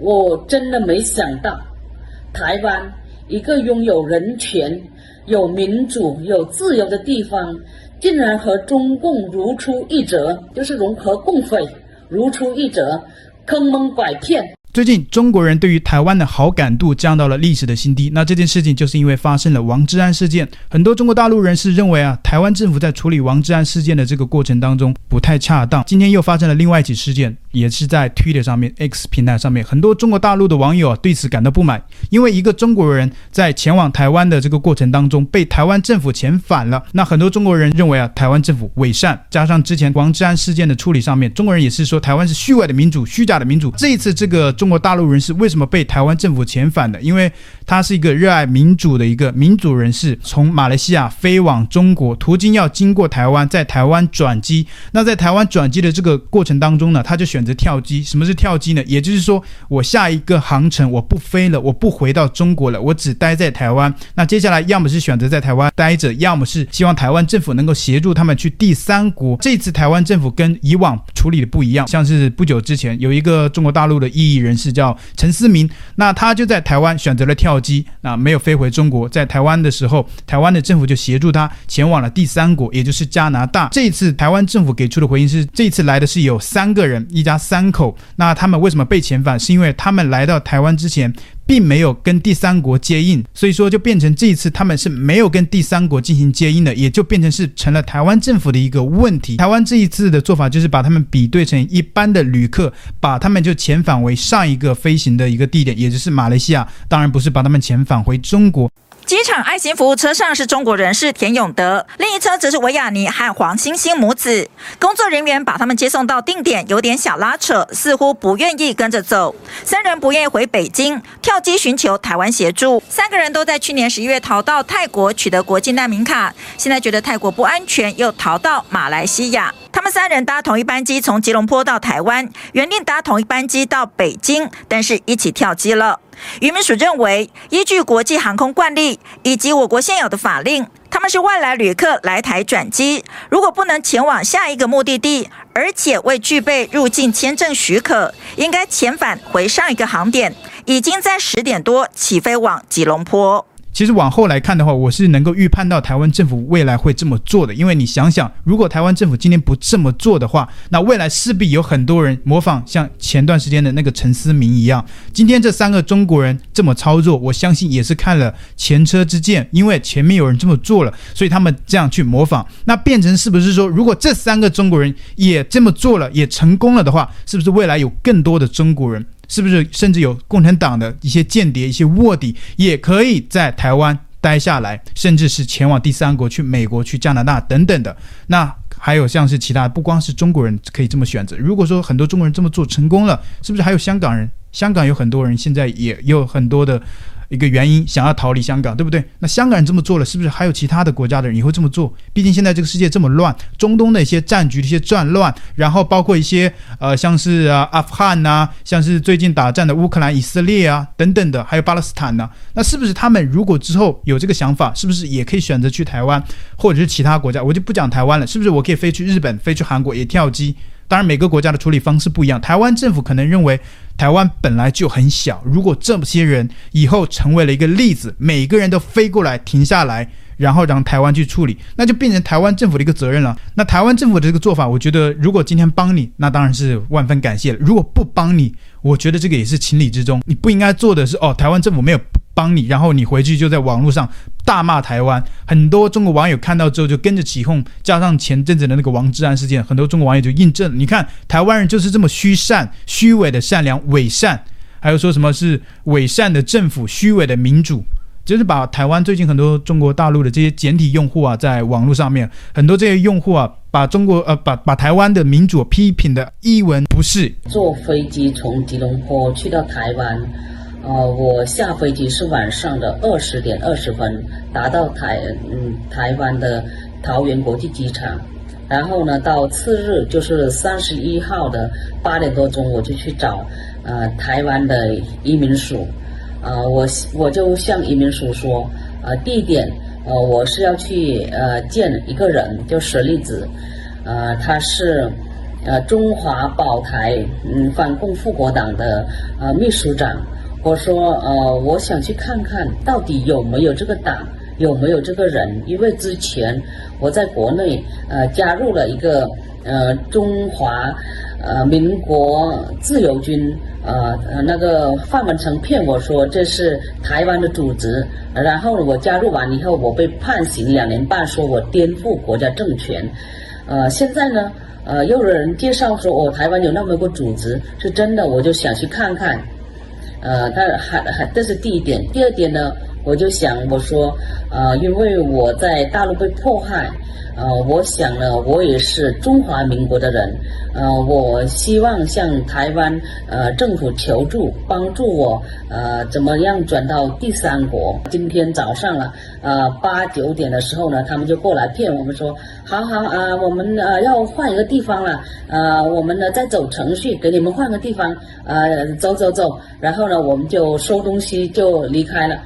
我真的没想到，台湾一个拥有人权、有民主、有自由的地方，竟然和中共如出一辙，就是融合共匪，如出一辙，坑蒙拐骗。最近，中国人对于台湾的好感度降到了历史的新低。那这件事情就是因为发生了王志安事件。很多中国大陆人士认为啊，台湾政府在处理王志安事件的这个过程当中不太恰当。今天又发生了另外一起事件，也是在 Twitter 上面、X 平台上面，很多中国大陆的网友啊对此感到不满，因为一个中国人在前往台湾的这个过程当中被台湾政府遣返了。那很多中国人认为啊，台湾政府伪善，加上之前王志安事件的处理上面，中国人也是说台湾是虚伪的民主、虚假的民主。这一次这个。中中国大陆人士为什么被台湾政府遣返的？因为他是一个热爱民主的一个民主人士，从马来西亚飞往中国，途经要经过台湾，在台湾转机。那在台湾转机的这个过程当中呢，他就选择跳机。什么是跳机呢？也就是说，我下一个航程我不飞了，我不回到中国了，我只待在台湾。那接下来要么是选择在台湾待着，要么是希望台湾政府能够协助他们去第三国。这次台湾政府跟以往处理的不一样，像是不久之前有一个中国大陆的异议人。人士叫陈思明，那他就在台湾选择了跳机，那没有飞回中国。在台湾的时候，台湾的政府就协助他前往了第三国，也就是加拿大。这一次台湾政府给出的回应是，这一次来的是有三个人，一家三口。那他们为什么被遣返？是因为他们来到台湾之前。并没有跟第三国接应，所以说就变成这一次他们是没有跟第三国进行接应的，也就变成是成了台湾政府的一个问题。台湾这一次的做法就是把他们比对成一般的旅客，把他们就遣返为上一个飞行的一个地点，也就是马来西亚，当然不是把他们遣返回中国。机场爱心服务车上是中国人士田永德，另一车则是维亚尼和黄星星母子。工作人员把他们接送到定点，有点小拉扯，似乎不愿意跟着走。三人不愿意回北京，跳机寻求台湾协助。三个人都在去年十一月逃到泰国取得国际难民卡，现在觉得泰国不安全，又逃到马来西亚。他们三人搭同一班机从吉隆坡到台湾，原定搭同一班机到北京，但是一起跳机了。渔民署认为，依据国际航空惯例以及我国现有的法令，他们是外来旅客来台转机，如果不能前往下一个目的地，而且未具备入境签证许可，应该遣返回上一个航点。已经在十点多起飞往吉隆坡。其实往后来看的话，我是能够预判到台湾政府未来会这么做的。因为你想想，如果台湾政府今天不这么做的话，那未来势必有很多人模仿像前段时间的那个陈思明一样。今天这三个中国人这么操作，我相信也是看了前车之鉴，因为前面有人这么做了，所以他们这样去模仿。那变成是不是说，如果这三个中国人也这么做了，也成功了的话，是不是未来有更多的中国人？是不是甚至有共产党的一些间谍、一些卧底，也可以在台湾待下来，甚至是前往第三国，去美国、去加拿大等等的。那还有像是其他，不光是中国人可以这么选择。如果说很多中国人这么做成功了，是不是还有香港人？香港有很多人现在也有很多的。一个原因想要逃离香港，对不对？那香港人这么做了，是不是还有其他的国家的人也会这么做？毕竟现在这个世界这么乱，中东的一些战局的一些战乱，然后包括一些呃，像是啊阿富汗呐、像是最近打战的乌克兰、以色列啊等等的，还有巴勒斯坦呐、那是不是他们如果之后有这个想法，是不是也可以选择去台湾或者是其他国家？我就不讲台湾了，是不是我可以飞去日本、飞去韩国也跳机？当然，每个国家的处理方式不一样。台湾政府可能认为，台湾本来就很小，如果这么些人以后成为了一个例子，每个人都飞过来停下来，然后让台湾去处理，那就变成台湾政府的一个责任了。那台湾政府的这个做法，我觉得如果今天帮你，那当然是万分感谢了；如果不帮你，我觉得这个也是情理之中。你不应该做的是，哦，台湾政府没有。帮你，然后你回去就在网络上大骂台湾，很多中国网友看到之后就跟着起哄，加上前阵子的那个王志安事件，很多中国网友就印证，你看台湾人就是这么虚善、虚伪的善良、伪善，还有说什么是伪善的政府、虚伪的民主，就是把台湾最近很多中国大陆的这些简体用户啊，在网络上面很多这些用户啊，把中国呃把把台湾的民主批评的一文不值。坐飞机从吉隆坡去到台湾。呃，我下飞机是晚上的二十点二十分，达到台嗯台湾的桃园国际机场，然后呢，到次日就是三十一号的八点多钟，我就去找呃台湾的移民署，呃我我就向移民署说，呃地点呃我是要去呃见一个人，就舍利子，呃他是呃中华保台嗯反共复国党的呃秘书长，我说呃我想去看看到底有没有这个党，有没有这个人，因为之前我在国内呃加入了一个呃中华呃民国自由军。呃，那个范文成骗我说这是台湾的组织，然后我加入完以后，我被判刑两年半，说我颠覆国家政权。呃，现在呢，呃，又有人介绍说我、台湾有那么个组织，是真的，我就想去看看。呃，但还还这是第一点，第二点呢，我就想我说，呃，因为我在大陆被迫害。呃，我想呢，我也是中华民国的人，呃，我希望向台湾呃政府求助，帮助我呃怎么样转到第三国。今天早上了，呃八九点的时候呢，他们就过来骗我们说，好好啊、呃，我们呃要换一个地方了，呃，我们呢再走程序给你们换个地方，呃，走走走，然后呢我们就收东西就离开了。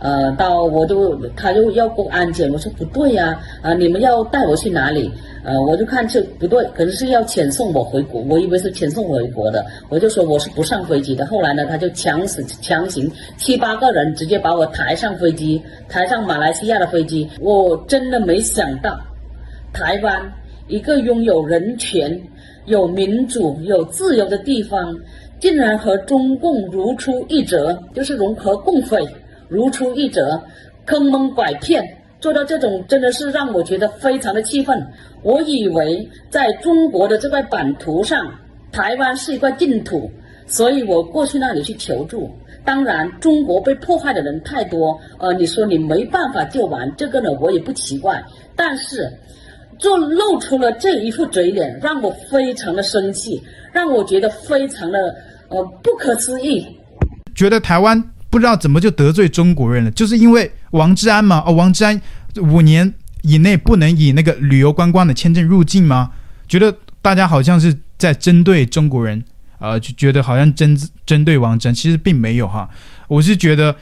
呃，到我就他就要过安检，我说不对呀，啊，你们要带我去哪里？呃，我就看这不对，可能是要遣送我回国，我以为是遣送回国的，我就说我是不上飞机的。后来呢，他就强使强行七八个人直接把我抬上飞机，抬上马来西亚的飞机。我真的没想到，台湾一个拥有人权、有民主、有自由的地方，竟然和中共如出一辙，就是融合共匪。如出一辙，坑蒙拐骗，做到这种真的是让我觉得非常的气愤。我以为在中国的这块版图上，台湾是一块净土，所以我过去那里去求助。当然，中国被迫害的人太多，呃，你说你没办法救完，这个呢我也不奇怪。但是，就露出了这一副嘴脸，让我非常的生气，让我觉得非常的呃不可思议，觉得台湾。不知道怎么就得罪中国人了，就是因为王志安嘛？哦，王志安五年以内不能以那个旅游观光的签证入境吗？觉得大家好像是在针对中国人，呃，就觉得好像针针对王志安，其实并没有哈。我是觉得，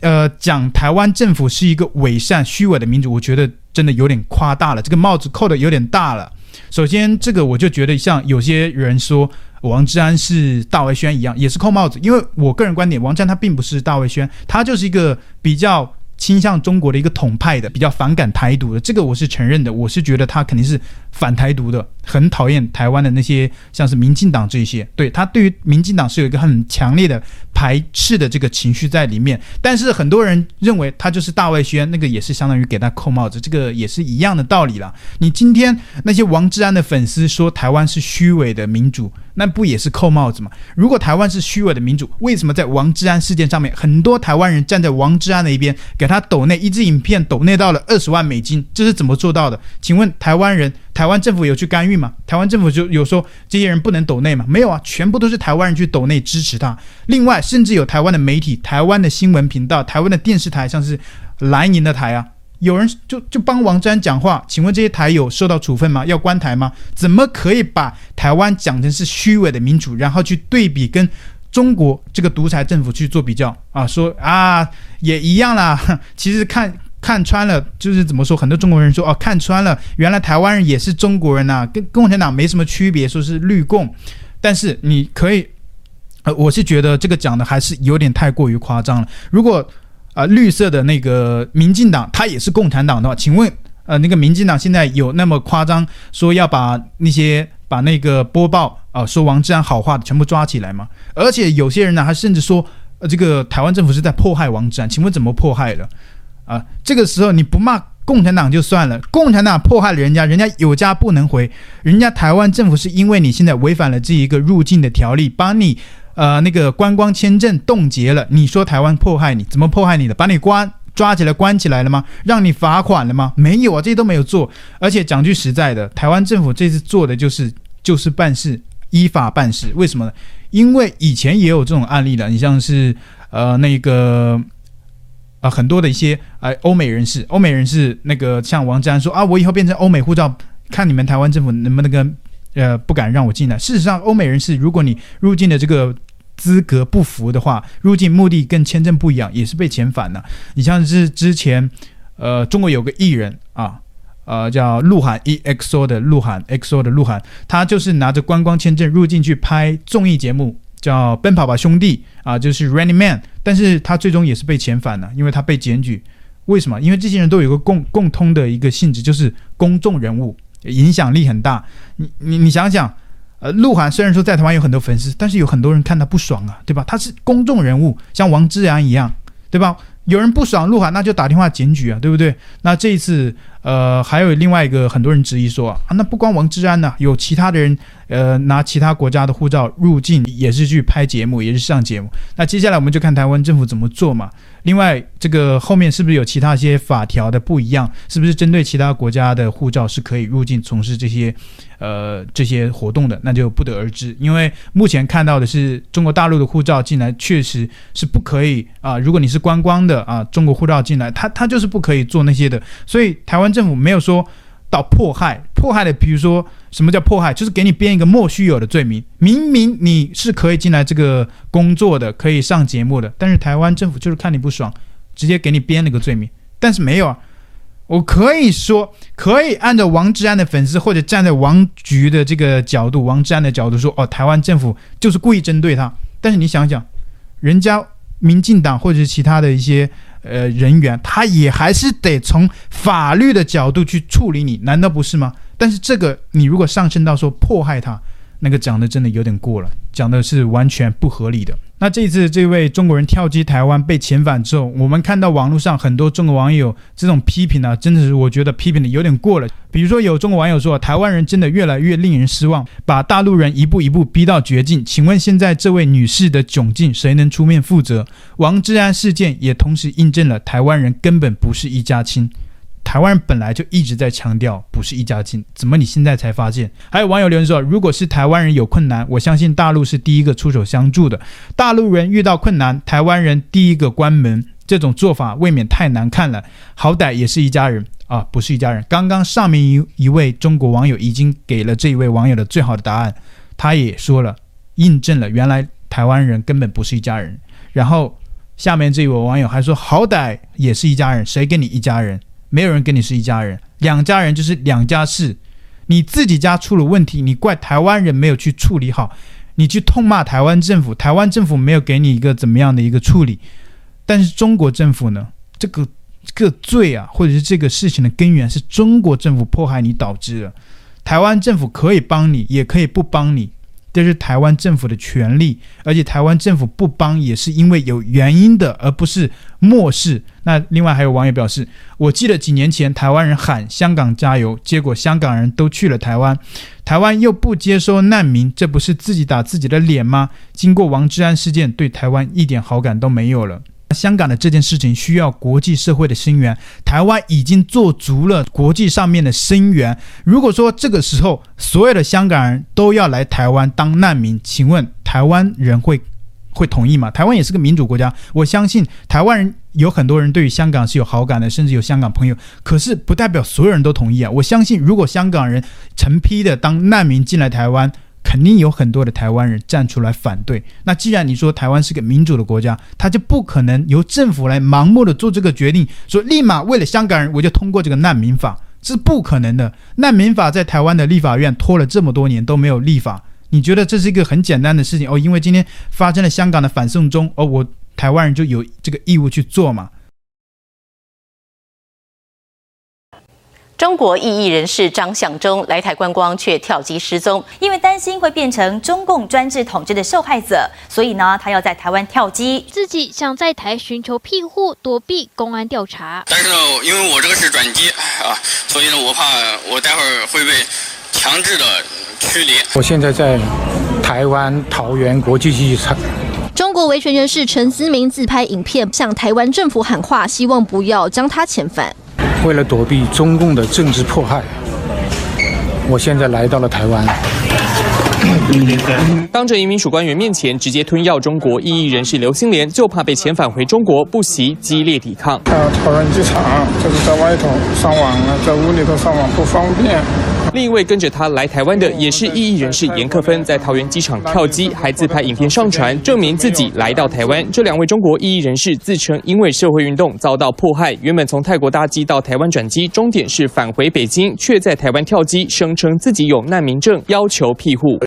呃，讲台湾政府是一个伪善、虚伪的民主，我觉得真的有点夸大了，这个帽子扣的有点大了。首先，这个我就觉得像有些人说。王志安是大维宣一样，也是扣帽子。因为我个人观点，王志安他并不是大维宣，他就是一个比较倾向中国的一个统派的，比较反感台独的。这个我是承认的，我是觉得他肯定是反台独的，很讨厌台湾的那些像是民进党这一些。对，他对于民进党是有一个很强烈的排斥的这个情绪在里面。但是很多人认为他就是大外宣，那个也是相当于给他扣帽子，这个也是一样的道理了。你今天那些王志安的粉丝说台湾是虚伪的民主。那不也是扣帽子吗？如果台湾是虚伪的民主，为什么在王志安事件上面，很多台湾人站在王志安的一边，给他抖内一支影片，抖内到了二十万美金，这是怎么做到的？请问台湾人、台台湾政府有去干预吗？台湾政府就有说这些人不能抖内吗？没有啊，全部都是台湾人去抖内支持他。另外，甚至有台湾的媒体、台湾的新闻频道、台湾的电视台，像是蓝营的台啊。有人就就帮王志安讲话，请问这些台有受到处分吗？要关台吗？怎么可以把台湾讲成是虚伪的民主，然后去对比跟中国这个独裁政府去做比较啊？说啊也一样啦。其实看看穿了，就是怎么说？很多中国人说哦、看穿了，原来台湾人也是中国人呐、跟共产党没什么区别，说是绿共。但是你可以，呃，我是觉得这个讲的还是有点太过于夸张了。如果啊、绿色的那个民进党，他也是共产党的话，请问，呃，那个民进党现在有那么夸张，说要把那些把那个播报啊、说王志安好话的全部抓起来吗？而且有些人呢，还甚至说，呃，这个台湾政府是在迫害王志安，请问怎么迫害的？啊、这个时候你不骂共产党就算了，共产党迫害了人家，人家有家不能回，人家台湾政府是因为你现在违反了这一个入境的条例，把你。呃，那个观光签证冻结了，你说台湾迫害你，怎么迫害你的？把你关抓起来关起来了吗？让你罚款了吗？没有啊，这些都没有做。而且讲句实在的，台湾政府这次做的就是就是办事，依法办事。为什么呢？因为以前也有这种案例的，你像是呃那个、呃、很多的一些呃欧美人士，欧美人士那个像王志安说啊，我以后变成欧美护照，看你们台湾政府能不能跟。呃，不敢让我进来。事实上，欧美人士，如果你入境的这个资格不符的话，入境目的跟签证不一样，也是被遣返的。你像是之前，呃，中国有个艺人啊，呃，叫鹿晗 EXO 的鹿晗，EXO 的鹿晗，他就是拿着观光签证入境去拍综艺节目，叫《奔跑吧兄弟》啊，就是 Running Man，但是他最终也是被遣返了，因为他被检举。为什么？因为这些人都有一个共共通的一个性质，就是公众人物，影响力很大。你你你想想，呃，鹿晗虽然说在台湾有很多粉丝，但是有很多人看他不爽啊，对吧？他是公众人物，像王志安一样，对吧？有人不爽鹿晗，那就打电话检举啊，对不对？那这一次，呃，还有另外一个很多人质疑说啊，那不光王志安呢、有其他的人，呃，拿其他国家的护照入境，也是去拍节目，也是上节目。那接下来我们就看台湾政府怎么做嘛。另外，这个后面是不是有其他一些法条的不一样？是不是针对其他国家的护照是可以入境从事这些，呃，这些活动的？那就不得而知。因为目前看到的是中国大陆的护照进来确实是不可以啊。如果你是观光的啊，中国护照进来，他他就是不可以做那些的。所以台湾政府没有说到迫害，迫害的，比如说什么叫迫害？就是给你编一个莫须有的罪名，明明你是可以进来这个工作的，可以上节目的，但是台湾政府就是看你不爽，直接给你编了个罪名。但是没有啊，我可以说可以按照王志安的粉丝或者站在王局的这个角度，王志安的角度说，哦，台湾政府就是故意针对他。但是你想想，人家民进党或者是其他的一些。呃，人员他也还是得从法律的角度去处理你，难道不是吗？但是这个你如果上升到说迫害他，那个讲的真的有点过了，讲的是完全不合理的。那这次这位中国人跳机台湾被遣返之后，我们看到网络上很多中国网友这种批评呢、真的是我觉得批评的有点过了。比如说有中国网友说，台湾人真的越来越令人失望，把大陆人一步一步逼到绝境。请问现在这位女士的窘境，谁能出面负责？王志安事件也同时印证了台湾人根本不是一家亲。台湾人本来就一直在强调不是一家亲，怎么你现在才发现？还有网友留言说，如果是台湾人有困难，我相信大陆是第一个出手相助的。大陆人遇到困难，台湾人第一个关门，这种做法未免太难看了。好歹也是一家人啊，不是一家人。刚刚上面一一位中国网友已经给了这一位网友的最好的答案，他也说了，印证了原来台湾人根本不是一家人。然后下面这位网友还说，好歹也是一家人，谁跟你一家人？没有人跟你是一家人，两家人就是两家事。你自己家出了问题，你怪台湾人没有去处理好，你去痛骂台湾政府，台湾政府没有给你一个怎么样的一个处理。但是中国政府呢？这个这个罪啊，或者是这个事情的根源是中国政府迫害你导致的。台湾政府可以帮你，也可以不帮你。这是台湾政府的权利，而且台湾政府不帮也是因为有原因的，而不是漠视。那另外还有网友表示，我记得几年前台湾人喊香港加油，结果香港人都去了台湾，台湾又不接收难民，这不是自己打自己的脸吗？经过王志安事件，对台湾一点好感都没有了。香港的这件事情需要国际社会的声援，台湾已经做足了国际上面的声援。如果说这个时候所有的香港人都要来台湾当难民，请问台湾人会会同意吗？台湾也是个民主国家，我相信台湾人有很多人对于香港是有好感的，甚至有香港朋友。可是不代表所有人都同意啊！我相信，如果香港人成批的当难民进来台湾，肯定有很多的台湾人站出来反对。那既然你说台湾是个民主的国家，他就不可能由政府来盲目的做这个决定，说立马为了香港人我就通过这个难民法，是不可能的。难民法在台湾的立法院拖了这么多年都没有立法，你觉得这是一个很简单的事情哦？因为今天发生了香港的反送中，哦，我台湾人就有这个义务去做嘛？中国异议人士张向忠来台观光却跳机失踪，因为担心会变成中共专制统治的受害者，所以呢，他要在台湾跳机，自己想在台寻求庇护，躲避公安调查。但是呢，因为我这个是转机啊，所以呢，我怕我待会儿会被强制的驱离。我现在在台湾桃园国际机场。中国维权人士陈思明自拍影片向台湾政府喊话，希望不要将他遣返。为了躲避中共的政治迫害，我现在来到了台湾。当着移民署官员面前直接吞药中国异议人士刘新莲，就怕被遣返回中国，不惜激烈抵抗。到桃园机场，就是在外头上网了，在屋里头上网不方便，另一位跟着他来台湾的也是异议人士严克芬，在桃园机场跳机，还自拍影片上传，证明自己来到台湾。这两位中国异议人士自称因为社会运动遭到迫害，原本从泰国搭机到台湾转机，终点是返回北京，却在台湾跳机，声称自己有难民证，要求庇护。